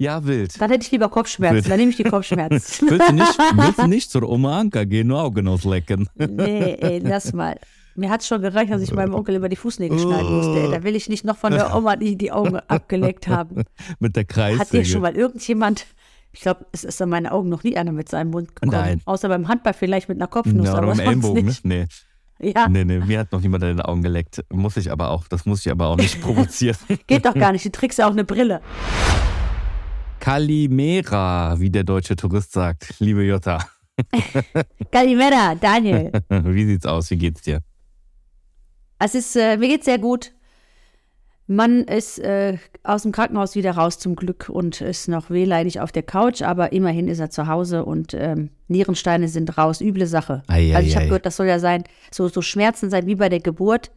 Ja, wild. Dann hätte ich lieber Kopfschmerzen. Wild. Dann nehme ich die Kopfschmerzen. willst, du nicht, willst du nicht zur Oma Anka gehen, nur Augen auslecken? nee, ey, lass mal. Mir hat es schon gereicht, dass ich meinem Onkel über die Fußnägel schneiden musste. Da will ich nicht noch von der Oma die, die Augen abgeleckt haben. mit der Kreissäge. Hat dir schon mal irgendjemand, ich glaube, es ist an meinen Augen noch nie einer mit seinem Mund gekommen. Nein. Außer beim Handball vielleicht mit einer Kopfnuss. Ja, oder aber beim Ellenbogen, ne? Nee. Ja. Nee, nee, mir hat noch niemand in den Augen geleckt. Muss ich aber auch, das muss ich aber auch nicht provozieren. Geht doch gar nicht, du trägst ja auch eine Brille. Kalimera, wie der deutsche Tourist sagt, liebe Jutta. Kalimera, Daniel. Wie sieht's aus? Wie geht's dir? Es ist, äh, mir geht's sehr gut. Man ist äh, aus dem Krankenhaus wieder raus zum Glück und ist noch wehleidig auf der Couch, aber immerhin ist er zu Hause und ähm, Nierensteine sind raus. Üble Sache. Ei, also ich habe gehört, das soll ja sein, so, so Schmerzen sein wie bei der Geburt.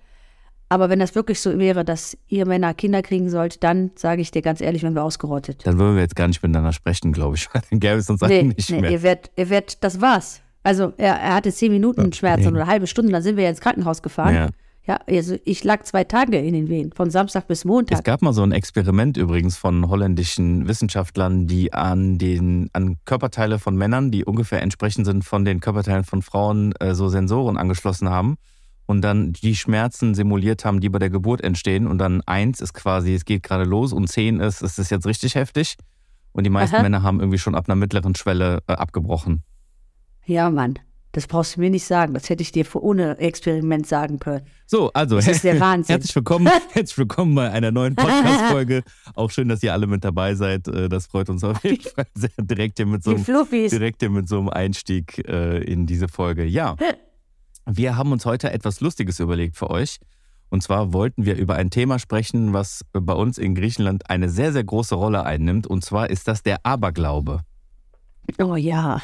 Aber wenn das wirklich so wäre, dass ihr Männer Kinder kriegen sollt, dann sage ich dir ganz ehrlich, wenn wir ausgerottet. Dann würden wir jetzt gar nicht miteinander sprechen, glaube ich. Dann gäbe es uns nee, nicht nee, mehr. Ihr werdet, ihr werdet, das war's. Also er, er hatte zehn Minuten Schmerzen oder eine halbe Stunde, dann sind wir ja ins Krankenhaus gefahren. Ja. Ja, also ich lag zwei Tage in den Wehen, von Samstag bis Montag. Es gab mal so ein Experiment übrigens von holländischen Wissenschaftlern, die an den an Körperteile von Männern, die ungefähr entsprechend sind von den Körperteilen von Frauen, äh, so Sensoren angeschlossen haben und dann die Schmerzen simuliert haben, die bei der Geburt entstehen. Und dann eins ist quasi, es geht gerade los und zehn ist, es ist jetzt richtig heftig. Und die meisten Aha. Männer haben irgendwie schon ab einer mittleren Schwelle äh, abgebrochen. Ja, Mann. Das brauchst du mir nicht sagen. Das hätte ich dir ohne Experiment sagen können. So, also das ist der Wahnsinn. herzlich willkommen, herzlich willkommen bei einer neuen Podcast-Folge. Auch schön, dass ihr alle mit dabei seid. Äh, das freut uns auf jeden Fall sehr. Direkt hier mit so einem, direkt hier mit so einem Einstieg äh, in diese Folge. Ja. Wir haben uns heute etwas Lustiges überlegt für euch. Und zwar wollten wir über ein Thema sprechen, was bei uns in Griechenland eine sehr, sehr große Rolle einnimmt. Und zwar ist das der Aberglaube. Oh ja.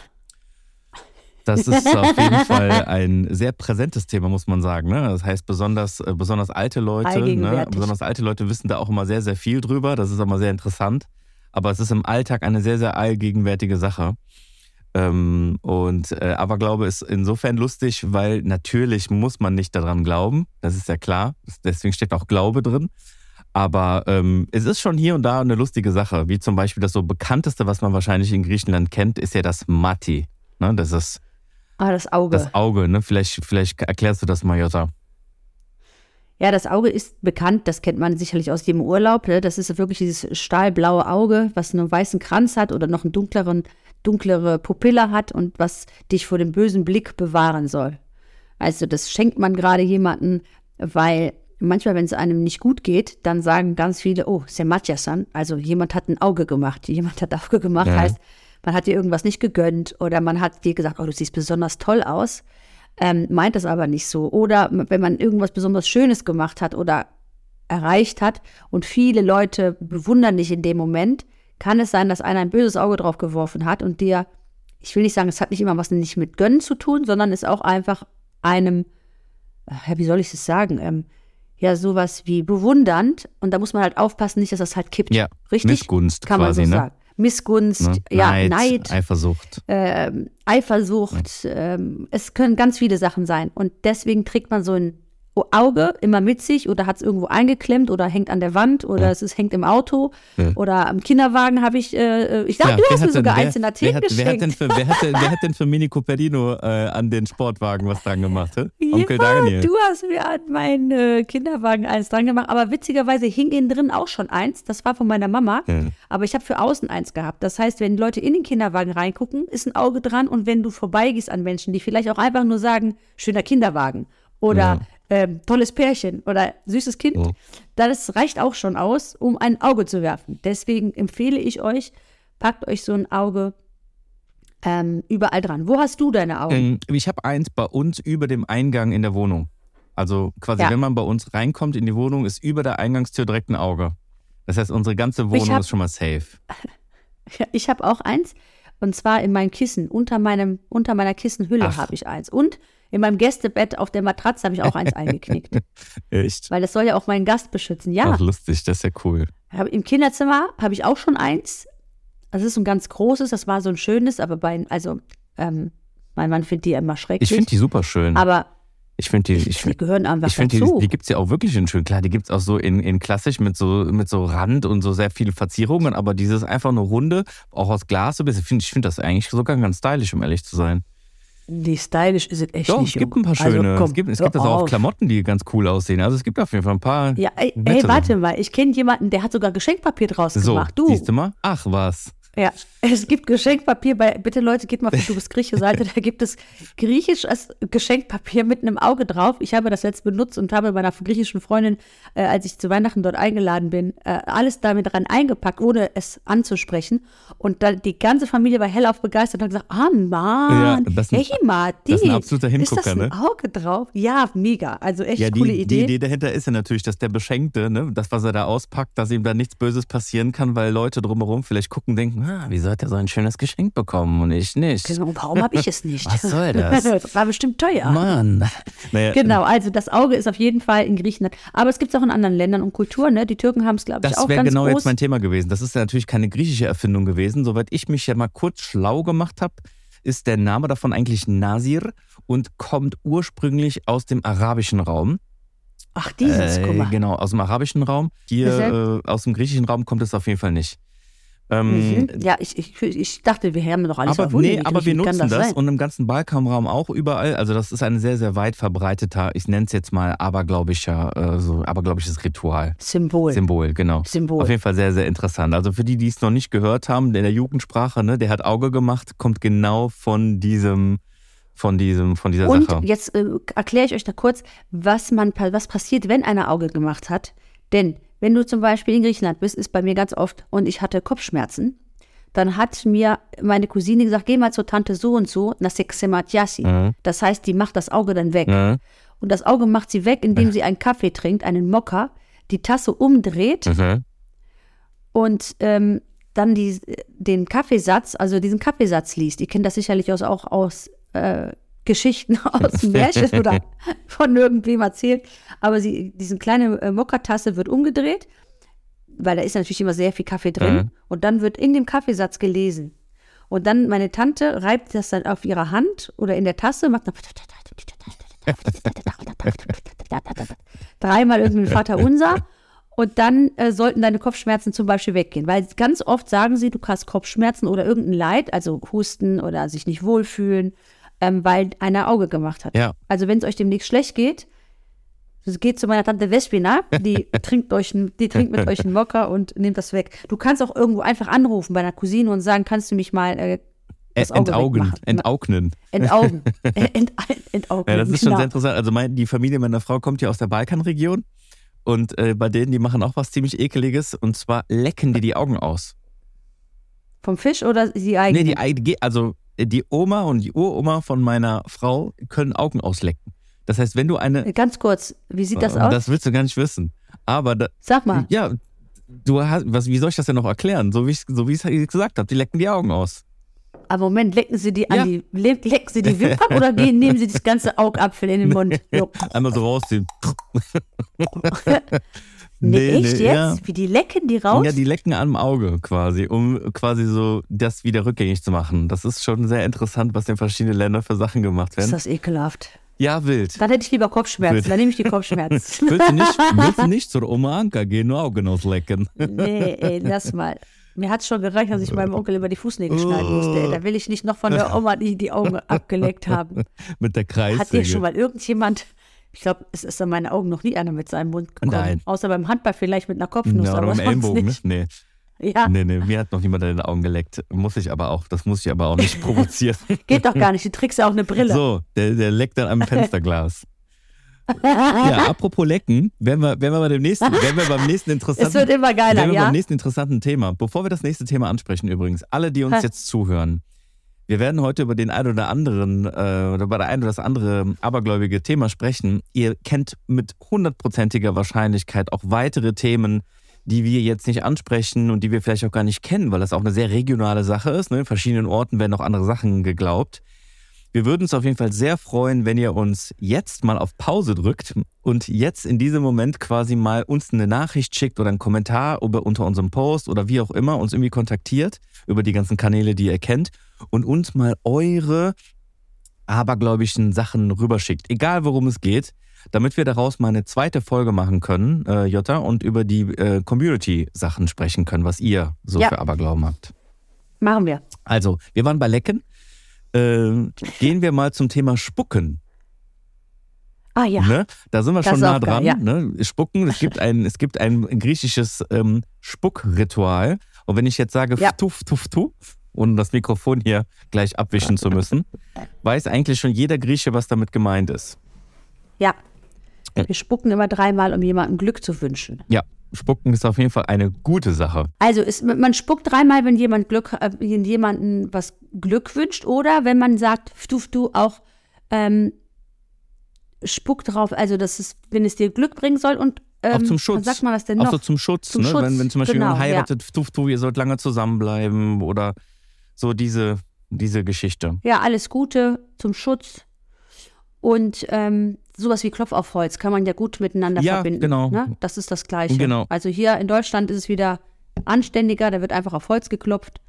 Das ist auf jeden Fall ein sehr präsentes Thema, muss man sagen. Ne? Das heißt, besonders, äh, besonders alte Leute, ne? besonders alte Leute wissen da auch immer sehr, sehr viel drüber. Das ist immer sehr interessant. Aber es ist im Alltag eine sehr, sehr allgegenwärtige Sache. Ähm, und äh, Aberglaube ist insofern lustig, weil natürlich muss man nicht daran glauben. Das ist ja klar. Deswegen steht auch Glaube drin. Aber ähm, es ist schon hier und da eine lustige Sache. Wie zum Beispiel das so bekannteste, was man wahrscheinlich in Griechenland kennt, ist ja das Mati. Ne? Das ist ah, das Auge. Das Auge, ne? Vielleicht, vielleicht erklärst du das mal, Jutta. Ja, das Auge ist bekannt, das kennt man sicherlich aus dem Urlaub. Ne? Das ist wirklich dieses stahlblaue Auge, was einen weißen Kranz hat oder noch einen dunkleren dunklere Pupille hat und was dich vor dem bösen Blick bewahren soll. Also das schenkt man gerade jemanden, weil manchmal, wenn es einem nicht gut geht, dann sagen ganz viele, oh, Sematjasan, also jemand hat ein Auge gemacht. Jemand hat Auge gemacht, ja. heißt, man hat dir irgendwas nicht gegönnt oder man hat dir gesagt, oh, du siehst besonders toll aus, ähm, meint das aber nicht so. Oder wenn man irgendwas besonders Schönes gemacht hat oder erreicht hat und viele Leute bewundern dich in dem Moment, kann es sein, dass einer ein böses Auge drauf geworfen hat und dir, ich will nicht sagen, es hat nicht immer was nicht mit Gönnen zu tun, sondern ist auch einfach einem, äh, wie soll ich es sagen, ähm, ja, sowas wie bewundernd. Und da muss man halt aufpassen, nicht, dass das halt kippt. Ja, Richtig? Missgunst kann quasi, man so ne? sagen. Missgunst, ne? ja, Neid, Neid Eifersucht. Äh, Eifersucht. Äh, es können ganz viele Sachen sein. Und deswegen trägt man so ein Auge immer mit sich oder hat es irgendwo eingeklemmt oder hängt an der Wand oder ja. es ist, hängt im Auto ja. oder am Kinderwagen habe ich, äh, ich dachte, ja, du hast mir sogar eins in der Theke geschenkt. Wer hat, denn für, wer, hat denn, wer hat denn für Mini Cooperino äh, an den Sportwagen was dran gemacht? He? Onkel Daniel. Du hast mir an meinen äh, Kinderwagen eins dran gemacht, aber witzigerweise hing innen drin auch schon eins. Das war von meiner Mama, aber ich habe für außen eins gehabt. Das heißt, wenn Leute in den Kinderwagen reingucken, ist ein Auge dran und wenn du vorbeigehst an Menschen, die vielleicht auch einfach nur sagen, schöner Kinderwagen oder ähm, tolles Pärchen oder süßes Kind, oh. das reicht auch schon aus, um ein Auge zu werfen. Deswegen empfehle ich euch, packt euch so ein Auge ähm, überall dran. Wo hast du deine Augen? Ähm, ich habe eins bei uns über dem Eingang in der Wohnung. Also quasi, ja. wenn man bei uns reinkommt in die Wohnung, ist über der Eingangstür direkt ein Auge. Das heißt, unsere ganze Wohnung hab, ist schon mal safe. Ich habe auch eins. Und zwar in meinem Kissen. Unter, meinem, unter meiner Kissenhülle habe ich eins. Und in meinem Gästebett auf der Matratze habe ich auch eins eingeknickt. Echt? Weil das soll ja auch meinen Gast beschützen. Ja. Ach, lustig, das ist ja cool. Im Kinderzimmer habe ich auch schon eins. Das ist ein ganz großes, das war so ein schönes, aber bei, also, ähm, mein Mann findet die immer schrecklich. Ich finde die super schön. Aber ich finde die, ich, die gehören einfach ich find dazu. Die, die gibt es ja auch wirklich in schön. Klar, die gibt es auch so in, in klassisch mit so, mit so Rand und so sehr viele Verzierungen, aber dieses einfach eine Runde, auch aus Glas, so ein bisschen, find, ich finde das eigentlich sogar ganz stylisch, um ehrlich zu sein. Die stylisch ist es echt Doch, nicht. es gibt ein paar Also, schöne. komm, es gibt, es gibt also auch auf. Klamotten, die ganz cool aussehen. Also es gibt auf jeden Fall ein paar. Ja, ey, ey warte mal, ich kenne jemanden, der hat sogar Geschenkpapier draus So, gemacht. Du. siehst du mal? Ach was. Ja, es gibt Geschenkpapier bei, bitte Leute, geht mal, du bist Grieche, Seite, da gibt es griechisches Geschenkpapier mit einem Auge drauf. Ich habe das jetzt benutzt und habe meiner griechischen Freundin, äh, als ich zu Weihnachten dort eingeladen bin, äh, alles damit dran eingepackt, ohne es anzusprechen. Und dann die ganze Familie war hellauf begeistert und hat gesagt, ah Mann, Ja, das ist ein- hey Martin, das ist ein absoluter ist Hingucker, das ein ne? Auge drauf? Ja, mega, also echt Ja, die, coole die Idee. Idee dahinter ist ja natürlich, dass der Beschenkte, ne, das, was er da auspackt, dass ihm da nichts Böses passieren kann, weil Leute drumherum vielleicht gucken, denken, ah, wieso hat er so ein schönes Geschenk bekommen und ich nicht? Genau, warum habe ich es nicht? Was soll das? das war bestimmt teuer. Mann. Naja, Genau, also das Auge ist auf jeden Fall in Griechenland. Aber es gibt es auch in anderen Ländern und Kulturen. Ne? Die Türken haben es, glaube ich, Das auch wäre ganz genau groß. jetzt mein Thema gewesen. Das ist ja natürlich keine griechische Erfindung gewesen. Soweit ich mich ja mal kurz schlau gemacht habe, ist der Name davon eigentlich Nasir und kommt ursprünglich aus dem arabischen Raum. Ach, dieses, Äh, guck mal. Genau, aus dem arabischen Raum. Hier äh, aus dem griechischen Raum kommt es auf jeden Fall nicht. Ähm, Mhm. Ja, ich, ich, ich dachte, wir haben doch alles aber nee, aber wir nutzen das, sein? und im ganzen Balkanraum auch überall. Also das ist ein sehr, sehr weit verbreiteter, ich nenne es jetzt mal abergläubischer, äh, so abergläubisches Ritual. Symbol. Symbol, genau. Symbol. Auf jeden Fall sehr, sehr interessant. Also für die, die es noch nicht gehört haben, in der Jugendsprache, ne, der hat Auge gemacht, kommt genau von diesem, von diesem, von dieser Und Sache. jetzt äh, erkläre ich euch da kurz, was, man, was passiert, wenn einer Auge gemacht hat. Denn wenn du zum Beispiel in Griechenland bist, ist bei mir ganz oft, und ich hatte Kopfschmerzen, dann hat mir meine Cousine gesagt, geh mal zur Tante so und so, na sexematiasi. Mhm. Das heißt, die macht das Auge dann weg. Ja. Und das Auge macht sie weg, indem sie einen Kaffee trinkt, einen Mokka, die Tasse umdreht Mhm. und ähm, dann die, den Kaffeesatz, also diesen Kaffeesatz liest. Ihr kennt das sicherlich aus, auch aus äh, Geschichten aus Märchen oder von irgendwem erzählt. Aber sie, diese kleine äh, Mokka-Tasse wird umgedreht, weil da ist natürlich immer sehr viel Kaffee drin. Mhm. Und dann wird in dem Kaffeesatz gelesen. Und dann meine Tante reibt das dann auf ihrer Hand oder in der Tasse, macht dann dreimal irgendwie Vater unser. Und dann äh, sollten deine Kopfschmerzen zum Beispiel weggehen. Weil ganz oft sagen sie, du hast Kopfschmerzen oder irgendein Leid, also Husten oder sich nicht wohlfühlen, ähm, weil einer Auge gemacht hat. Ja. Also wenn es euch demnächst schlecht geht, geht zu meiner Tante Vespina, die trinkt, euch die trinkt mit euch einen Mocker und nimmt das weg. Du kannst auch irgendwo einfach anrufen bei einer Cousine und sagen, kannst du mich mal äh, das Auge Entaugen? Entaugnen. Entaugen. Äh, Ent, entaugen. Ja, das ist schon genau. sehr interessant. Also mein, die Familie meiner Frau kommt ja aus der Balkanregion und äh, bei denen, die machen auch was ziemlich ekeliges und zwar lecken die die Augen aus. Vom Fisch oder die eigenen? Nee, die, also äh, die Oma und die Uroma von meiner Frau können Augen auslecken. Das heißt, wenn du eine. Ganz kurz, wie sieht das Äh, aus? Das willst du gar nicht wissen. Aber da, Sag mal. ja, du hast, was, wie soll ich das denn noch erklären? So wie ich so wie ich es gesagt habe, die lecken die Augen aus. Aber Moment, lecken Sie die Ja. an die, le lecken Sie die Wimpern oder gehen, nehmen Sie das ganze Augapfel in den Mund? Jo. Einmal so rausziehen. Nee, echt jetzt? Ja. Wie die lecken die raus? Ja, die lecken am Auge quasi, um quasi so das wieder rückgängig zu machen. Das ist schon sehr interessant, was in verschiedenen Ländern für Sachen gemacht ist werden. das ekelhaft. Ja, wild. Dann hätte ich lieber Kopfschmerzen. Wild. Dann nehme ich die Kopfschmerzen. Willst du nicht, willst du nicht zur Oma Anka gehen, nur Augen auslecken? nee, ey, lass mal. Mir hat es schon gereicht, dass ich meinem Onkel über die Fußnägel schneiden musste. Ey. Da will ich nicht noch von der Oma die, die Augen abgeleckt haben. Mit der Kreissäge. Hat dir schon mal irgendjemand, ich glaube, es ist an meine Augen noch nie einer mit seinem Mund gekommen. Nein. Außer beim Handball vielleicht mit einer Kopfnuss, ja, oder aber Ellenbogen, ne? nicht. Nee. Ja, nee, nee, mir hat noch niemand in den Augen geleckt. Muss ich aber auch, das muss ich aber auch nicht provozieren. geht doch gar nicht. Du trägst ja auch eine Brille. So, der, der leckt dann am Fensterglas. ja, apropos Lecken, werden wir, werden wir, bei dem nächsten, werden wir beim nächsten interessanten, Es wird immer geiler, wir ja? beim nächsten interessanten Thema. Bevor wir das nächste Thema ansprechen übrigens, alle, die uns jetzt zuhören, wir werden heute über den ein oder anderen, äh, oder über der ein oder das andere abergläubige Thema sprechen. Ihr kennt mit hundertprozentiger Wahrscheinlichkeit auch weitere Themen, die wir jetzt nicht ansprechen und die wir vielleicht auch gar nicht kennen, weil das auch eine sehr regionale Sache ist. Ne? In verschiedenen Orten werden auch andere Sachen geglaubt. Wir würden uns auf jeden Fall sehr freuen, wenn ihr uns jetzt mal auf Pause drückt und jetzt in diesem Moment quasi mal uns eine Nachricht schickt oder einen Kommentar unter unserem Post oder wie auch immer, uns irgendwie kontaktiert über die ganzen Kanäle, die ihr kennt und uns mal eure abergläubischen Sachen rüberschickt. Egal worum es geht, damit wir daraus mal eine zweite Folge machen können, äh, Jutta, und über die äh, Community-Sachen sprechen können, was ihr so ja. für Aberglauben habt. Machen wir. Also, wir waren bei Lecken. Äh, gehen wir mal zum Thema Spucken. Ah ja. Ne? Da sind wir das schon nah dran. Geil, ja. ne? Spucken, es gibt ein, es gibt ein griechisches ähm, Spuckritual. Und wenn ich jetzt sage ja. tuff, tuff, tuff, ohne das Mikrofon hier gleich abwischen zu müssen, weiß eigentlich schon jeder Grieche, was damit gemeint ist. Ja. Wir spucken immer dreimal, um jemandem Glück zu wünschen. Ja, Spucken ist auf jeden Fall eine gute Sache. Also ist, man spuckt dreimal, wenn jemand Glück, äh, jemanden was Glück wünscht, oder wenn man sagt, du, du auch ähm, spuck drauf, also das ist, wenn es dir Glück bringen soll und ähm, auch zum Schutz. Sagt man was denn noch? Auch so zum Schutz, zum ne? Schutz. Wenn, wenn zum Beispiel genau, jemand heiratet, ja. du, ihr sollt lange zusammenbleiben oder so diese, diese Geschichte. Ja, alles Gute zum Schutz. Und ähm, sowas wie Klopf auf Holz kann man ja gut miteinander ja, verbinden. Genau. Ne? Das ist das Gleiche. Genau. Also hier in Deutschland ist es wieder anständiger, da wird einfach auf Holz geklopft.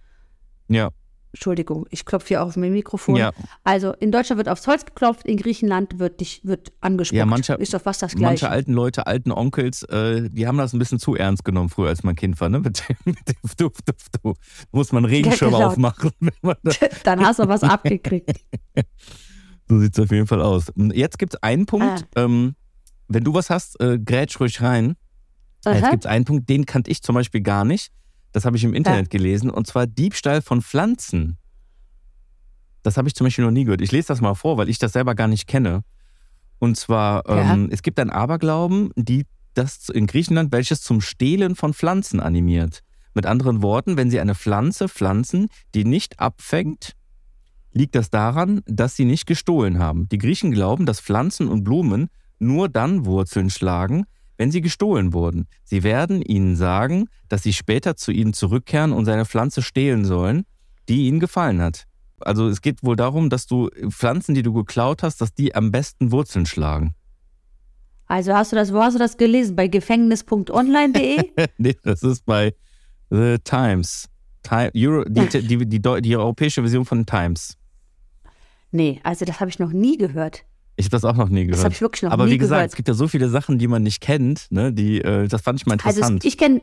Ja. Entschuldigung, ich klopfe hier auch auf mein Mikrofon. Ja. Also in Deutschland wird aufs Holz geklopft, in Griechenland wird dich wird angesprochen. Ja, manche, ist doch fast das Gleiche. Manche alten Leute, alten Onkels, äh, die haben das ein bisschen zu ernst genommen früher, als man Kind war. Ne? Mit dem, mit dem Duft, Duft, Duft. Muss man Regenschirm genau. aufmachen. Dann hast du was abgekriegt. So sieht es auf jeden Fall aus. Jetzt gibt es einen Punkt, ah. ähm, wenn du was hast, äh, grätsch ruhig rein. Aha. Jetzt gibt es einen Punkt, den kannte ich zum Beispiel gar nicht. Das habe ich im Internet ja. gelesen. Und zwar Diebstahl von Pflanzen. Das habe ich zum Beispiel noch nie gehört. Ich lese das mal vor, weil ich das selber gar nicht kenne. Und zwar, ja. ähm, es gibt ein Aberglauben, die das in Griechenland, welches zum Stehlen von Pflanzen animiert. Mit anderen Worten, wenn sie eine Pflanze pflanzen, die nicht abfängt, liegt das daran, dass sie nicht gestohlen haben. Die Griechen glauben, dass Pflanzen und Blumen nur dann Wurzeln schlagen, wenn sie gestohlen wurden. Sie werden ihnen sagen, dass sie später zu ihnen zurückkehren und seine Pflanze stehlen sollen, die ihnen gefallen hat. Also es geht wohl darum, dass du Pflanzen, die du geklaut hast, dass die am besten Wurzeln schlagen. Also hast du das, wo hast du das gelesen? Bei gefängnis.online.de? nee, das ist bei The Times. Time, Euro, die, die, die, die, europäische Version von Times. Nee, also das habe ich noch nie gehört. Ich habe das auch noch nie gehört. Das habe ich wirklich noch Aber nie wie gesagt, gehört. es gibt ja so viele Sachen, die man nicht kennt, ne? Die, äh, das fand ich mal interessant. Also ich kenne,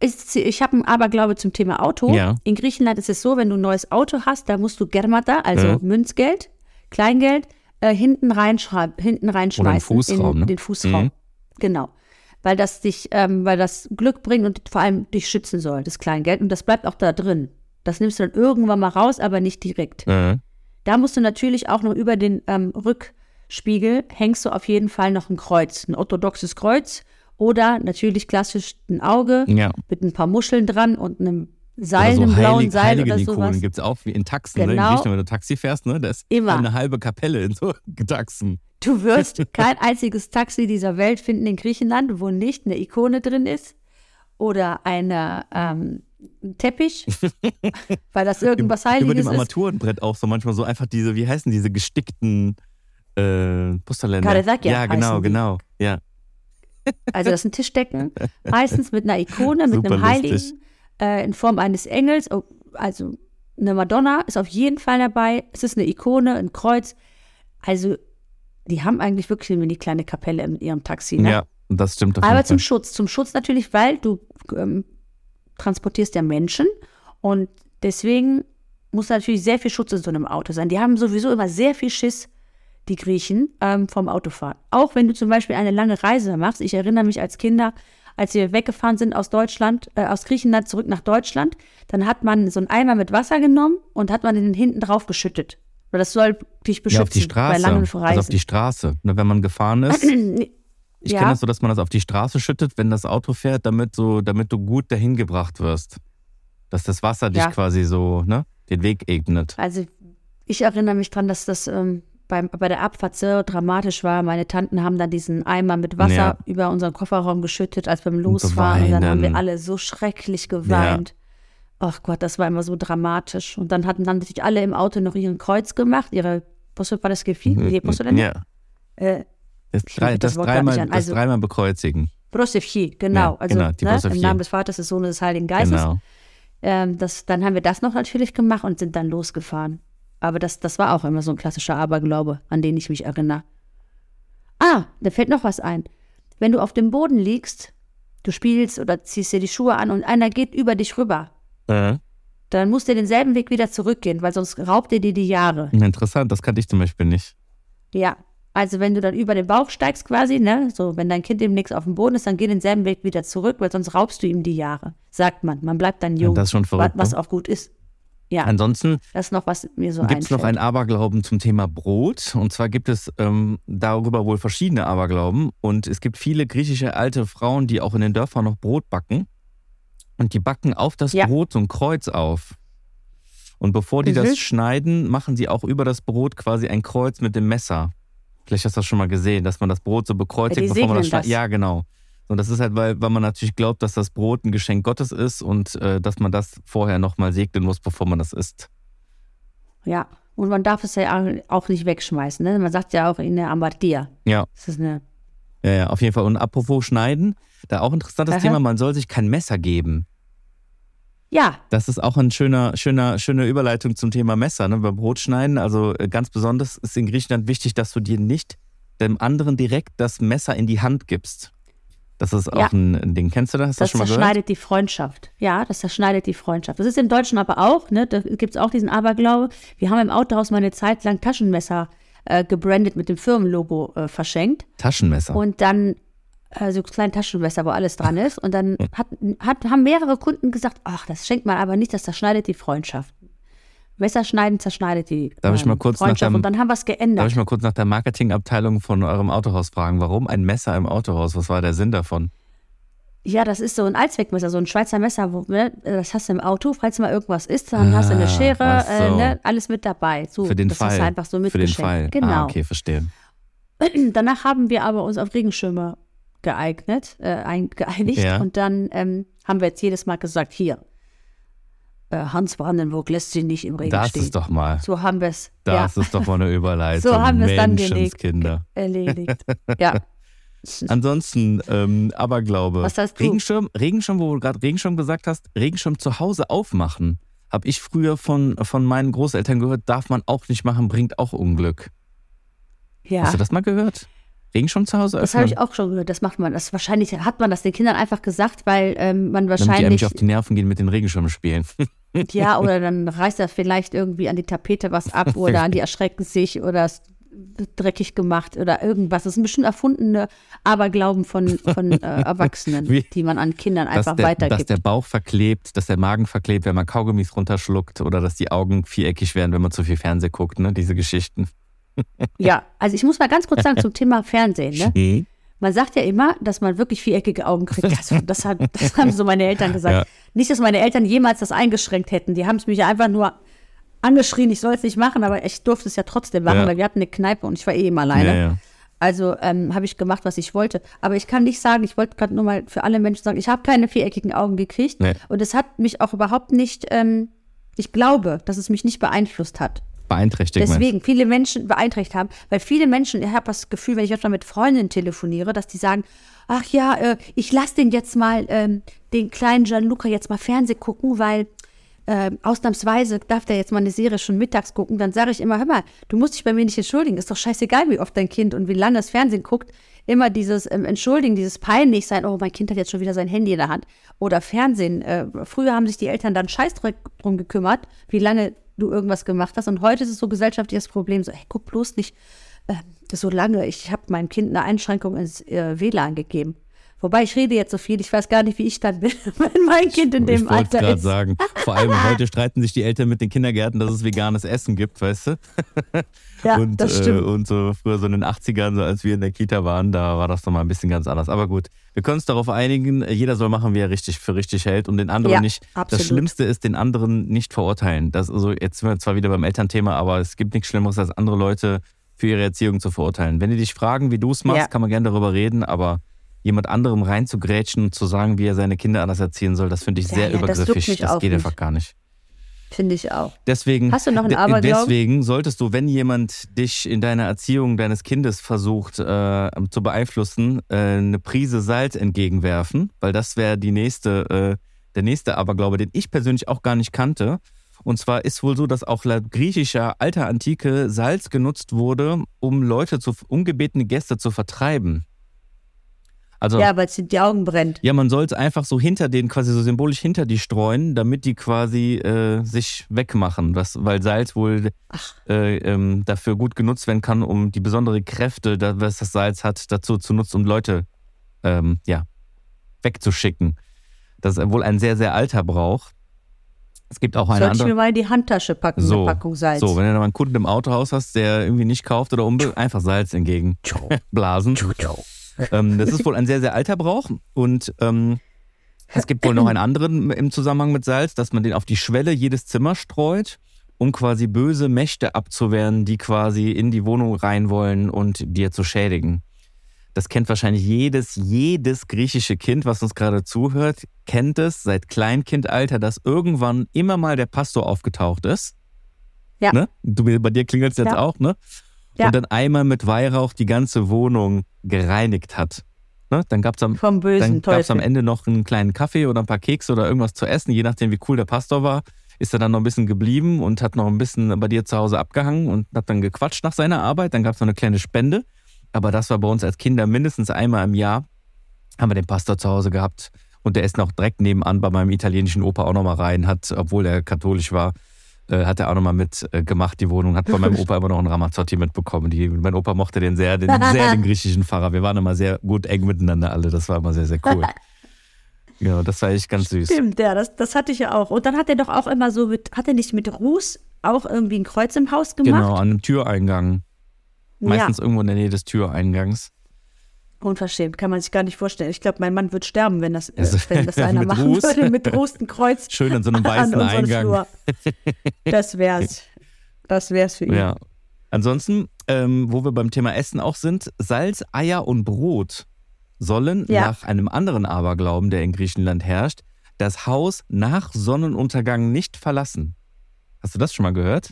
ich habe einen Aberglaube zum Thema Auto. Ja. In Griechenland ist es so, wenn du ein neues Auto hast, da musst du Germata, also ja. Münzgeld, Kleingeld, äh, hinten, hinten reinschmeißen. Oder Fußraum, in ne? den Fußraum. Mhm. Genau. Weil das dich, ähm, weil das Glück bringt und vor allem dich schützen soll, das Kleingeld. Und das bleibt auch da drin. Das nimmst du dann irgendwann mal raus, aber nicht direkt. Mhm. Da musst du natürlich auch noch über den ähm, Rückspiegel hängst du auf jeden Fall noch ein Kreuz, ein orthodoxes Kreuz oder natürlich klassisch ein Auge ja. mit ein paar Muscheln dran und einem Seil, so einem blauen Heilig, Seil oder sowas. gibt es auch wie in Taxen, genau. ne? in genau. Griechenland, wenn du Taxi fährst, ne? da ist Immer. eine halbe Kapelle in so Taxen. Du wirst kein einziges Taxi dieser Welt finden in Griechenland, wo nicht eine Ikone drin ist oder eine ähm, Teppich, weil das irgendwas Heiliges ist. Über dem Armaturenbrett auch so manchmal so einfach diese, wie heißen diese gestickten äh, Pusterländer? Karesakia Ja, genau, genau, ja. Also das sind Tischdecken, meistens mit einer Ikone, mit Super einem Heiligen, äh, in Form eines Engels, oh, also eine Madonna ist auf jeden Fall dabei. Es ist eine Ikone, ein Kreuz. Also die haben eigentlich wirklich eine mini kleine Kapelle in ihrem Taxi. Ne? Ja, das stimmt. Aber zum Schutz, zum Schutz natürlich, weil du ähm, transportierst ja Menschen und deswegen muss natürlich sehr viel Schutz in so einem Auto sein. Die haben sowieso immer sehr viel Schiss, die Griechen, ähm, vom Autofahren. Auch wenn du zum Beispiel eine lange Reise machst. Ich erinnere mich als Kinder, als wir weggefahren sind aus Deutschland, äh, aus Griechenland zurück nach Deutschland, dann hat man so einen Eimer mit Wasser genommen und hat man den hinten drauf geschüttet. Weil das soll dich beschützen ja, auf die Straße, bei langen Reisen. Also auf die Straße. Ne, wenn man gefahren ist, Ich ja. kenne das so, dass man das auf die Straße schüttet, wenn das Auto fährt, damit, so, damit du gut dahin gebracht wirst. Dass das Wasser dich ja. quasi so, ne, den Weg ebnet. Also ich erinnere mich dran, dass das ähm, beim, bei der Abfahrt sehr dramatisch war. Meine Tanten haben dann diesen Eimer mit Wasser ja. über unseren Kofferraum geschüttet, als wir losfahren. Und dann haben wir alle so schrecklich geweint. Ach Gott, das war immer so dramatisch. Und dann hatten dann natürlich alle im Auto noch ihren Kreuz gemacht, ihre Posso war das Gefühl? Nee, Posso denn? Ja. Äh, das, drei, das, das dreimal, das also, dreimal bekreuzigen. Prosevchi, genau. Ja, also genau, ne, im Namen des Vaters, des Sohnes, des Heiligen Geistes. Genau. Ähm, das, dann haben wir das noch natürlich gemacht und sind dann losgefahren. Aber das, das war auch immer so ein klassischer Aberglaube, an den ich mich erinnere. Ah, da fällt noch was ein. Wenn du auf dem Boden liegst, du spielst oder ziehst dir die Schuhe an und einer geht über dich rüber, äh. dann musst du denselben Weg wieder zurückgehen, weil sonst raubt er dir die Jahre. Interessant, das kannte ich zum Beispiel nicht. Ja, also wenn du dann über den Bauch steigst quasi, ne, so wenn dein Kind demnächst auf dem Boden ist, dann geh denselben Weg wieder zurück, weil sonst raubst du ihm die Jahre, sagt man. Man bleibt dann jung. Ja, das ist schon verrückt, was, ne? auch gut ist. Ja. Ansonsten das ist noch was mir so gibt es noch ein Aberglauben zum Thema Brot. Und zwar gibt es ähm, darüber wohl verschiedene Aberglauben. Und es gibt viele griechische alte Frauen, die auch in den Dörfern noch Brot backen. Und die backen auf das ja. Brot so ein Kreuz auf. Und bevor die mhm. das schneiden, machen sie auch über das Brot quasi ein Kreuz mit dem Messer. Vielleicht hast du das schon mal gesehen, dass man das Brot so bekreuzigt, ja, bevor man das schneidet. Ja, genau. Und das ist halt, weil, weil man natürlich glaubt, dass das Brot ein Geschenk Gottes ist und äh, dass man das vorher nochmal segnen muss, bevor man das isst. Ja, und man darf es ja auch nicht wegschmeißen. Ne? Man sagt ja auch in der Amartia. Ja. Das ist eine ja, ja, auf jeden Fall. Und apropos Schneiden, da auch interessantes Aha. Thema, man soll sich kein Messer geben. Ja. Das ist auch eine schöner, schöner, schöne Überleitung zum Thema Messer. Ne? Beim Brotschneiden, also äh, ganz besonders ist in Griechenland wichtig, dass du dir nicht dem anderen direkt das Messer in die Hand gibst. Das ist auch ja. ein Ding. Kennst du das? Hast das schon mal zerschneidet gehört? die Freundschaft. Ja, das zerschneidet die Freundschaft. Das ist im Deutschen aber auch, ne? Da gibt es auch diesen Aberglaube. Wir haben im Autohaus mal eine Zeit lang Taschenmesser äh, gebrandet mit dem Firmenlogo äh, verschenkt. Taschenmesser. Und dann äh, so kleine Taschenmesser, wo alles dran ist. Und dann hat, hat, haben mehrere Kunden gesagt, ach, das schenkt man aber nicht, das zerschneidet die Freundschaft. Messerschneiden zerschneidet die darf ich mal kurz Freundschaft nach der, und dann haben wir es geändert. Darf ich mal kurz nach der Marketingabteilung von eurem Autohaus fragen, warum ein Messer im Autohaus? Was war der Sinn davon? Ja, das ist so ein Allzweckmesser, so ein Schweizer Messer, wo, ne, das hast du im Auto, falls mal irgendwas ist, dann ah, hast du eine Schere, so. äh, ne, alles mit dabei. So, Für den das Fall. ist einfach so Für den Fall. Genau. Ah, okay, verstehe. Danach haben wir aber uns auf Regenschirme geeignet, äh, geeinigt ja. und dann ähm, haben wir jetzt jedes Mal gesagt, hier, äh, Hans Brandenburg lässt sie nicht im Regen das stehen. Das ist doch mal. So haben wir es. Das ja. ist doch mal eine Überleitung. so haben wir es dann gelegt, Kinder. erledigt. Ja. Ansonsten, ähm, Aberglaube. Was heißt du? Regenschirm, Regenschirm, wo du gerade Regenschirm gesagt hast, Regenschirm zu Hause aufmachen. Habe ich früher von, von meinen Großeltern gehört, darf man auch nicht machen, bringt auch Unglück. Ja. Hast du das mal gehört? Regenschirm zu Hause öffnen? Das habe ich auch schon gehört. Das macht man. Das wahrscheinlich hat man das den Kindern einfach gesagt, weil ähm, man wahrscheinlich. Damit die nicht auf die Nerven gehen mit den Regenschirmen spielen. ja, oder dann reißt er vielleicht irgendwie an die Tapete was ab oder die erschrecken sich oder es dreckig gemacht oder irgendwas. Das sind bestimmt erfundene Aberglauben von, von äh, Erwachsenen, Wie, die man an Kindern einfach der, weitergibt. Dass der Bauch verklebt, dass der Magen verklebt, wenn man Kaugummis runterschluckt oder dass die Augen viereckig werden, wenn man zu viel Fernsehen guckt, ne? Diese Geschichten. Ja, also ich muss mal ganz kurz sagen zum Thema Fernsehen. Ne? Mhm. Man sagt ja immer, dass man wirklich viereckige Augen kriegt. Also das, hat, das haben so meine Eltern gesagt. Ja. Nicht, dass meine Eltern jemals das eingeschränkt hätten. Die haben es mich einfach nur angeschrien, ich soll es nicht machen, aber ich durfte es ja trotzdem machen, ja. weil wir hatten eine Kneipe und ich war eh immer alleine. Ja, also ähm, habe ich gemacht, was ich wollte. Aber ich kann nicht sagen, ich wollte gerade nur mal für alle Menschen sagen, ich habe keine viereckigen Augen gekriegt. Nee. Und es hat mich auch überhaupt nicht, ähm, ich glaube, dass es mich nicht beeinflusst hat beeinträchtigt. Deswegen viele Menschen beeinträchtigt haben, weil viele Menschen, ich habe das Gefühl, wenn ich jetzt mal mit Freundinnen telefoniere, dass die sagen, ach ja, äh, ich lasse den jetzt mal, ähm, den kleinen Gianluca jetzt mal Fernseh gucken, weil äh, ausnahmsweise darf der jetzt mal eine Serie schon mittags gucken, dann sage ich immer, hör mal, du musst dich bei mir nicht entschuldigen, ist doch scheißegal, wie oft dein Kind und wie lange das Fernsehen guckt. Immer dieses ähm, Entschuldigen, dieses peinlich sein, oh, mein Kind hat jetzt schon wieder sein Handy in der Hand. Oder Fernsehen. Äh, früher haben sich die Eltern dann scheiß drum gekümmert, wie lange du irgendwas gemacht hast. Und heute ist es so gesellschaftliches Problem, so, ey, guck bloß nicht äh, so lange. Ich habe meinem Kind eine Einschränkung ins äh, WLAN gegeben. Wobei ich rede jetzt so viel, ich weiß gar nicht, wie ich dann bin, wenn mein Kind in dem ich Alter ist. Ich sagen, vor allem heute streiten sich die Eltern mit den Kindergärten, dass es veganes Essen gibt, weißt du? Ja, und, das stimmt. Äh, und so früher so in den 80ern, so als wir in der Kita waren, da war das doch mal ein bisschen ganz anders. Aber gut, wir können uns darauf einigen, jeder soll machen, wie er richtig für richtig hält und den anderen ja, nicht. Absolut. Das Schlimmste ist, den anderen nicht verurteilen. Das, also jetzt sind wir zwar wieder beim Elternthema, aber es gibt nichts Schlimmeres, als andere Leute für ihre Erziehung zu verurteilen. Wenn die dich fragen, wie du es machst, ja. kann man gerne darüber reden, aber jemand anderem reinzugrätschen und zu sagen, wie er seine Kinder anders erziehen soll, das finde ich sehr ja, übergriffig. Das, das geht nicht. einfach gar nicht. Finde ich auch. Deswegen, Hast du noch einen Aberglauben? Deswegen solltest du, wenn jemand dich in deiner Erziehung deines Kindes versucht äh, zu beeinflussen, äh, eine Prise Salz entgegenwerfen, weil das wäre die nächste, äh, der nächste Aberglaube, den ich persönlich auch gar nicht kannte. Und zwar ist wohl so, dass auch laut griechischer alter Antike Salz genutzt wurde, um Leute zu, ungebetene Gäste zu vertreiben. Also, ja, weil es die Augen brennt. Ja, man soll es einfach so hinter denen, quasi so symbolisch hinter die streuen, damit die quasi äh, sich wegmachen. Was, weil Salz wohl äh, ähm, dafür gut genutzt werden kann, um die besondere Kräfte, was das Salz hat, dazu zu nutzen, um Leute ähm, ja, wegzuschicken. Das ist wohl ein sehr, sehr alter Brauch. Es gibt auch eine Soll andere. ich mir mal in die Handtasche packen, so, eine Packung Salz. So, wenn du mal einen Kunden im Autohaus hast, der irgendwie nicht kauft oder unbedingt, einfach Salz entgegen blasen. Ähm, das ist wohl ein sehr, sehr alter Brauch. Und ähm, es gibt wohl noch einen anderen im Zusammenhang mit Salz, dass man den auf die Schwelle jedes Zimmer streut, um quasi böse Mächte abzuwehren, die quasi in die Wohnung rein wollen und dir zu schädigen. Das kennt wahrscheinlich jedes, jedes griechische Kind, was uns gerade zuhört, kennt es seit Kleinkindalter, dass irgendwann immer mal der Pastor aufgetaucht ist. Ja. Ne? Du, bei dir klingelt es jetzt ja. auch, ne? Ja. und dann einmal mit Weihrauch die ganze Wohnung gereinigt hat. Ne? Dann gab es am, dann gab's am Ende noch einen kleinen Kaffee oder ein paar Kekse oder irgendwas zu essen, je nachdem, wie cool der Pastor war. Ist er dann noch ein bisschen geblieben und hat noch ein bisschen bei dir zu Hause abgehangen und hat dann gequatscht nach seiner Arbeit. Dann gab es noch eine kleine Spende. Aber das war bei uns als Kinder mindestens einmal im Jahr. Haben wir den Pastor zu Hause gehabt. Und der ist noch direkt nebenan bei meinem italienischen Opa auch nochmal rein, hat, obwohl er katholisch war, hat er auch nochmal mitgemacht, äh, die Wohnung. Hat von meinem Opa immer noch ein Ramazzotti mitbekommen. Die, mein Opa mochte den sehr, den, sehr, den griechischen Pfarrer. Wir waren immer sehr gut eng miteinander alle. Das war immer sehr, sehr cool. Ja, das war echt ganz süß. Stimmt, ja, das, das hatte ich ja auch. Und dann hat er doch auch immer so mit, hat er nicht mit Ruß auch irgendwie ein Kreuz im Haus gemacht? Genau, an einem Türeingang. Meistens ja. irgendwo in der Nähe des Türeingangs. Unverschämt, kann man sich gar nicht vorstellen. Ich glaube, mein Mann wird sterben, wenn das, also, wenn das einer machen Ruß. würde mit Rustenkreuz. Schön an so einem weißen Eingang. Flur. Das wär's. Das wär's für ihn. Ja. Ansonsten, ähm, wo wir beim Thema Essen auch sind, Salz, Eier und Brot sollen ja. nach einem anderen Aberglauben, der in Griechenland herrscht, das Haus nach Sonnenuntergang nicht verlassen. Hast du das schon mal gehört?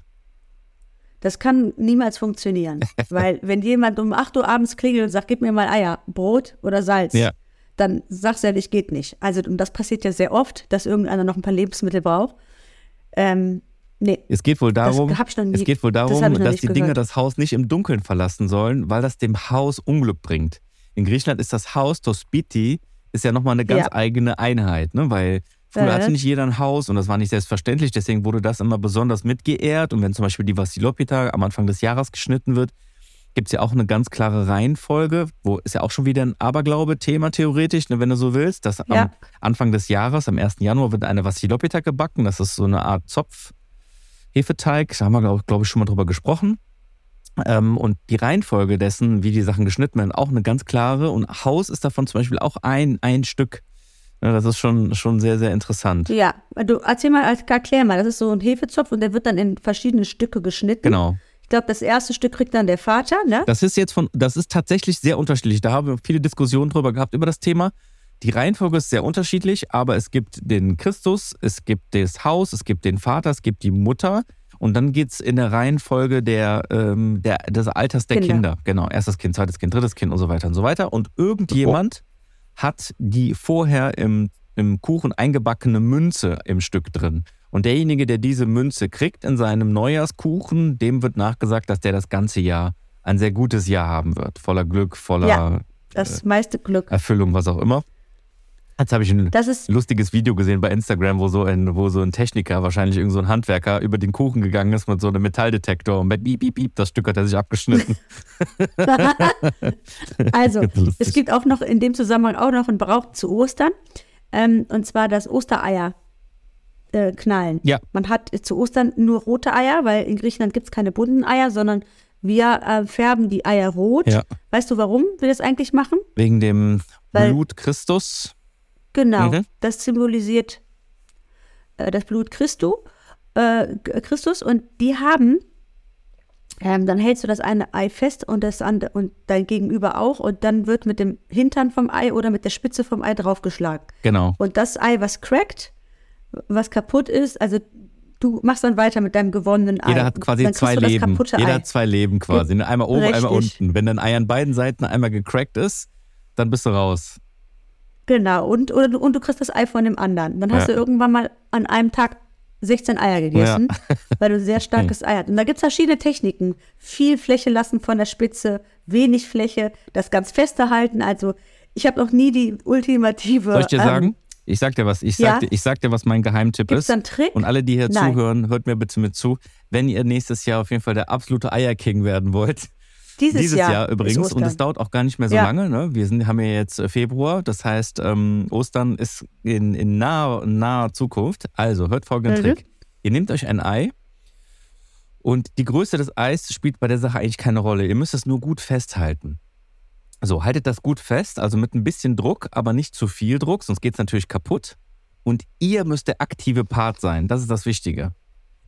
Das kann niemals funktionieren. Weil wenn jemand um 8 Uhr abends klingelt und sagt, gib mir mal Eier, Brot oder Salz, ja. dann sagst du ja nicht, geht nicht. Also, und das passiert ja sehr oft, dass irgendeiner noch ein paar Lebensmittel braucht. Ähm, nee. Es geht wohl darum, nie, es geht wohl darum das dass die gehört. Dinge das Haus nicht im Dunkeln verlassen sollen, weil das dem Haus Unglück bringt. In Griechenland ist das Haus Tospiti ist ja nochmal eine ganz ja. eigene Einheit, ne? weil Früher hatte nicht jeder ein Haus und das war nicht selbstverständlich, deswegen wurde das immer besonders mitgeehrt. Und wenn zum Beispiel die Vassilopita am Anfang des Jahres geschnitten wird, gibt es ja auch eine ganz klare Reihenfolge, wo ist ja auch schon wieder ein Aberglaube-Thema theoretisch, ne, wenn du so willst, dass ja. am Anfang des Jahres, am 1. Januar, wird eine Vassilopita gebacken. Das ist so eine Art Zopf-Hefeteig. Da haben wir, glaube glaub ich, schon mal drüber gesprochen. Ähm, und die Reihenfolge dessen, wie die Sachen geschnitten werden, auch eine ganz klare. Und Haus ist davon zum Beispiel auch ein, ein Stück. Ja, das ist schon, schon sehr, sehr interessant. Ja, du erzähl mal, erklär mal, das ist so ein Hefezopf und der wird dann in verschiedene Stücke geschnitten. Genau. Ich glaube, das erste Stück kriegt dann der Vater, ne? Das ist jetzt von, das ist tatsächlich sehr unterschiedlich. Da haben wir viele Diskussionen drüber gehabt über das Thema. Die Reihenfolge ist sehr unterschiedlich, aber es gibt den Christus, es gibt das Haus, es gibt den Vater, es gibt die Mutter. Und dann geht es in der Reihenfolge der, ähm, der, des Alters der Kinder. Kinder. Genau, erstes Kind, zweites Kind, drittes Kind und so weiter und so weiter. Und irgendjemand hat die vorher im, im Kuchen eingebackene Münze im Stück drin. Und derjenige, der diese Münze kriegt in seinem Neujahrskuchen, dem wird nachgesagt, dass der das ganze Jahr ein sehr gutes Jahr haben wird. Voller Glück, voller ja, das meiste Glück. Erfüllung, was auch immer. Jetzt habe ich ein lustiges Video gesehen bei Instagram, wo so ein, wo so ein Techniker, wahrscheinlich irgend so ein Handwerker, über den Kuchen gegangen ist mit so einem Metalldetektor und bei piep, piep, piep, das Stück hat er sich abgeschnitten. also, es gibt auch noch in dem Zusammenhang auch noch einen Brauch zu Ostern. Ähm, und zwar das Ostereier äh, knallen. Ja. Man hat zu Ostern nur rote Eier, weil in Griechenland gibt es keine bunten Eier, sondern wir äh, färben die Eier rot. Ja. Weißt du, warum wir das eigentlich machen? Wegen dem weil, Blut Christus. Genau, mhm. das symbolisiert äh, das Blut Christu, äh, Christus und die haben Ähm, dann hältst du das eine Ei fest und das andere und dein Gegenüber auch und dann wird mit dem Hintern vom Ei oder mit der Spitze vom Ei draufgeschlagen. Genau. Und das Ei, was crackt, was kaputt ist, also du machst dann weiter mit deinem gewonnenen Ei. Jeder hat quasi zwei Leben. Jeder Ei. hat zwei Leben quasi. Einmal oben, Richtig. einmal unten. Wenn dein Ei an beiden Seiten einmal gecrackt ist, dann bist du raus. Genau, und, oder, und du kriegst das Ei von dem anderen. Dann hast Ja. du irgendwann mal an einem Tag 16 Eier gegessen, weil du sehr starkes Ei hast. Und da gibt es verschiedene Techniken. Viel Fläche lassen von der Spitze, wenig Fläche, das ganz feste halten. Also ich habe noch nie die ultimative. Soll ich dir ähm, sagen? Ich sag dir was. Ich ja? sag, dir, ich sag dir, was mein Geheimtipp Gibt's ist. einen Trick? Und alle, die hier Nein. zuhören, hört mir bitte mit zu. Wenn ihr nächstes Jahr auf jeden Fall der absolute Eierking werden wollt, Dieses, dieses Jahr, ist übrigens, und es dauert auch gar nicht mehr so Ja. lange. Ne? Wir sind, haben ja jetzt äh, Februar, das heißt, ähm, Ostern ist in, in naher, naher Zukunft. Also hört folgenden Mhm. Trick. Ihr nehmt euch ein Ei und die Größe des Eis spielt bei der Sache eigentlich keine Rolle. Ihr müsst es nur gut festhalten. So, haltet das gut fest, also mit ein bisschen Druck, aber nicht zu viel Druck, sonst geht es natürlich kaputt. Und ihr müsst der aktive Part sein. Das ist das Wichtige.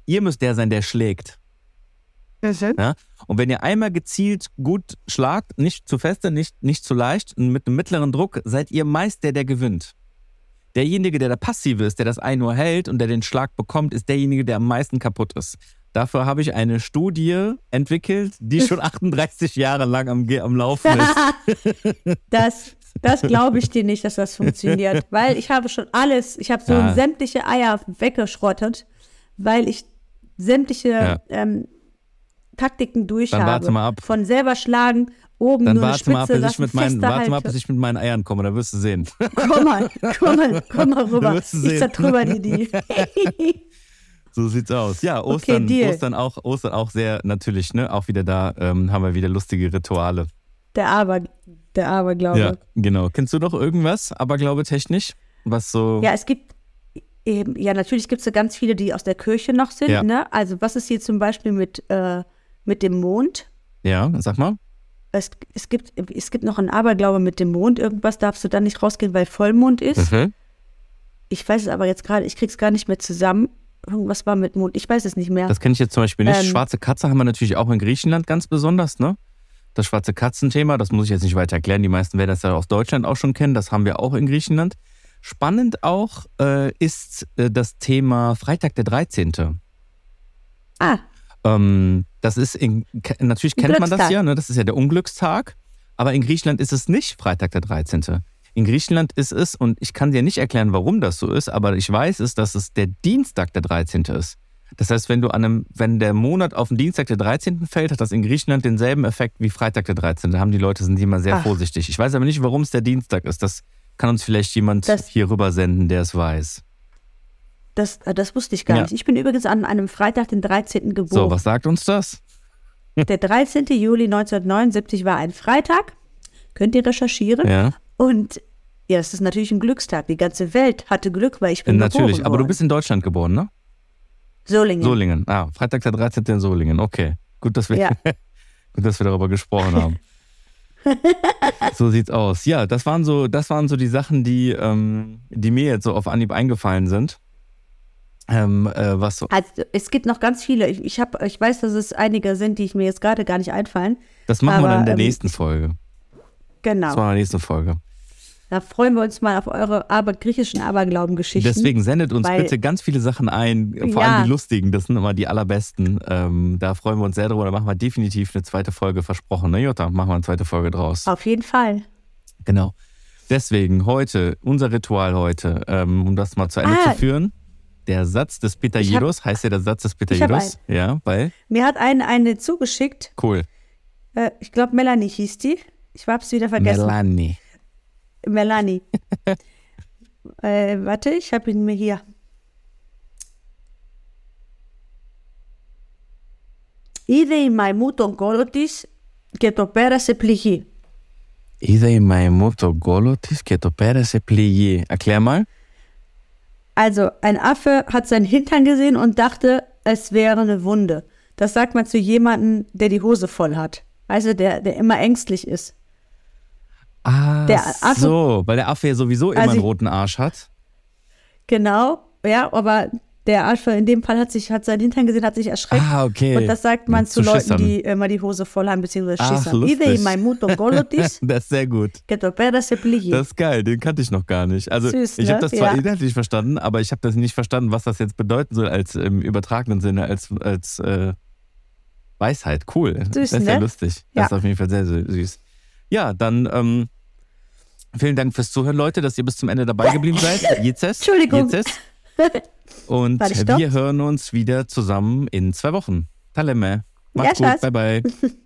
Ihr müsst der sein, der schlägt. Ja? Und wenn ihr einmal gezielt gut schlagt, nicht zu feste, nicht, nicht zu leicht und mit einem mittleren Druck, seid ihr meist der, der gewinnt. Derjenige, der der Passive ist, der das Ei nur hält und der den Schlag bekommt, ist derjenige, der am meisten kaputt ist. Dafür habe ich eine Studie entwickelt, die schon 38 Jahre lang am, am Laufen ist. Das, das glaube ich dir nicht, dass das funktioniert, weil ich habe schon alles, ich habe so Ja. sämtliche Eier weggeschrottet, weil ich sämtliche Ja. ähm, Taktiken durch Dann habe. warte mal ab. Von selber schlagen, oben Dann nur warte mal, ab, Spitze bis ich mit meinen, warte mal, bis ich mit meinen Eiern komme, dann wirst du sehen. Komm mal, komm mal, komm mal rüber. Ich zertrümmer dir die. So sieht's aus. Ja, Ostern, Deal. Ostern, auch, Ostern auch sehr natürlich, ne? Auch wieder da ähm, haben wir wieder lustige Rituale. Der Aber, der Aberglaube. Ja, genau. Kennst du noch irgendwas, Aberglaube technisch? Was so. Ja, es gibt eben, ja, natürlich gibt es so ganz viele, die aus der Kirche noch sind. Ja. Ne? Also, was ist hier zum Beispiel mit, äh, mit dem Mond? Ja, sag mal. Es, es, gibt, es gibt noch einen Aberglaube mit dem Mond. Irgendwas darfst du dann nicht rausgehen, weil Vollmond ist. Mhm. Ich weiß es aber jetzt gerade, ich krieg's gar nicht mehr zusammen. Irgendwas war mit Mond. Ich weiß es nicht mehr. Das kenne ich jetzt zum Beispiel nicht. Ähm. Schwarze Katze haben wir natürlich auch in Griechenland ganz besonders, ne? Das schwarze Katzenthema, das muss ich jetzt nicht weiter erklären. Die meisten werden das ja aus Deutschland auch schon kennen. Das haben wir auch in Griechenland. Spannend auch äh, ist äh, das Thema Freitag der 13. ah, Ähm, das ist in, natürlich kennt man das ja, ne? das ist ja der Unglückstag. Aber in Griechenland ist es nicht Freitag der 13. In Griechenland ist es, und ich kann dir nicht erklären, warum das so ist, aber ich weiß es, dass es der Dienstag der 13. ist. Das heißt, wenn du an einem, wenn der Monat auf den Dienstag der 13. fällt, hat das in Griechenland denselben Effekt wie Freitag der 13. Da haben die Leute, sind immer sehr Ach. vorsichtig. Ich weiß aber nicht, warum es der Dienstag ist. Das kann uns vielleicht jemand Das- hier rüber senden, der es weiß. Das, äh, das wusste ich gar Ja. nicht. Ich bin übrigens an einem Freitag, den 13. So, geboren. was sagt uns das? Der 13. Juli 1979 war ein Freitag. Könnt ihr recherchieren? Ja, Und ja, das ist natürlich ein Glückstag. Die ganze Welt hatte Glück, weil ich bin natürlich. geboren Aber du bist in Deutschland geboren, ne? Solingen. Solingen. Ah, Freitag der 13. in Solingen. Okay. Gut, dass wir, Ja. gut, dass wir darüber gesprochen haben. so sieht's aus. Ja, das waren so, das waren so die Sachen, die, ähm, die mir jetzt so auf Anhieb eingefallen sind. Ähm, äh, was so, Also, es gibt noch ganz viele. Ich, ich, hab, ich weiß, dass es einige sind, die ich mir jetzt gerade gar nicht einfallen. das machen wir aber, dann in der ähm, nächsten Folge. Das Genau. machen wir in der nächsten Folge. Da freuen wir uns mal auf eure aber, griechischen Aberglaubengeschichten. Deswegen sendet uns weil- bitte ganz viele Sachen ein, vor Ja. allem die lustigen, das sind immer die allerbesten. Ähm, da freuen wir uns sehr drüber. Da machen wir definitiv eine zweite Folge versprochen. Ne, Jutta? Machen wir eine zweite Folge draus. Auf jeden Fall. Genau. Deswegen heute, unser Ritual heute, ähm, um das mal zu Ende Ah. zu führen. Der Satz des Pitajeros, heißt ja der Satz des hab Pitajeros? Ja, weil? Mir hat eine, eine zugeschickt. Cool. Äh, ich glaube, Melanie hieß die. Ich hab's wieder vergessen. Melanie. Melanie. äh, warte, ich habe ihn mir hier. Είδε η μαϊμού τον κόλο της και το πέρασε πληγή. Είδε η μαϊμού τον κόλο της και το πέρασε πληγή. Erklär mal. Also, ein Affe hat seinen Hintern gesehen und dachte, es wäre eine Wunde. Das sagt man zu jemandem, der die Hose voll hat. Also, der, der immer ängstlich ist. Ah, Der Affe- so, weil der Affe ja sowieso immer Also einen roten Arsch hat. Genau, ja, aber Der Affe in dem Fall hat sich, hat seinen Hintern gesehen, hat sich erschreckt. Ah, okay. Und das sagt man zu, Zu Leuten, Schissern. die immer die Hose voll haben, beziehungsweise lustig. Idei golotis, das ist sehr gut. Das ist geil, den kannte ich noch gar nicht. Also Süß, ich ne? habe das zwar Ja. inhaltlich verstanden, aber ich habe das nicht verstanden, was das jetzt bedeuten soll als im übertragenen Sinne, als, als äh, Weisheit. Cool. Süß, das ist ja ne? lustig. Das Ja. ist auf jeden Fall sehr, sehr süß. Ja, dann ähm, vielen Dank fürs Zuhören, Leute, dass ihr bis zum Ende dabei geblieben seid. Jetzt. Entschuldigung. Jetzt. Und wir hören uns wieder zusammen in zwei Wochen. Talemme. Macht's Ja, gut. Bye, bye.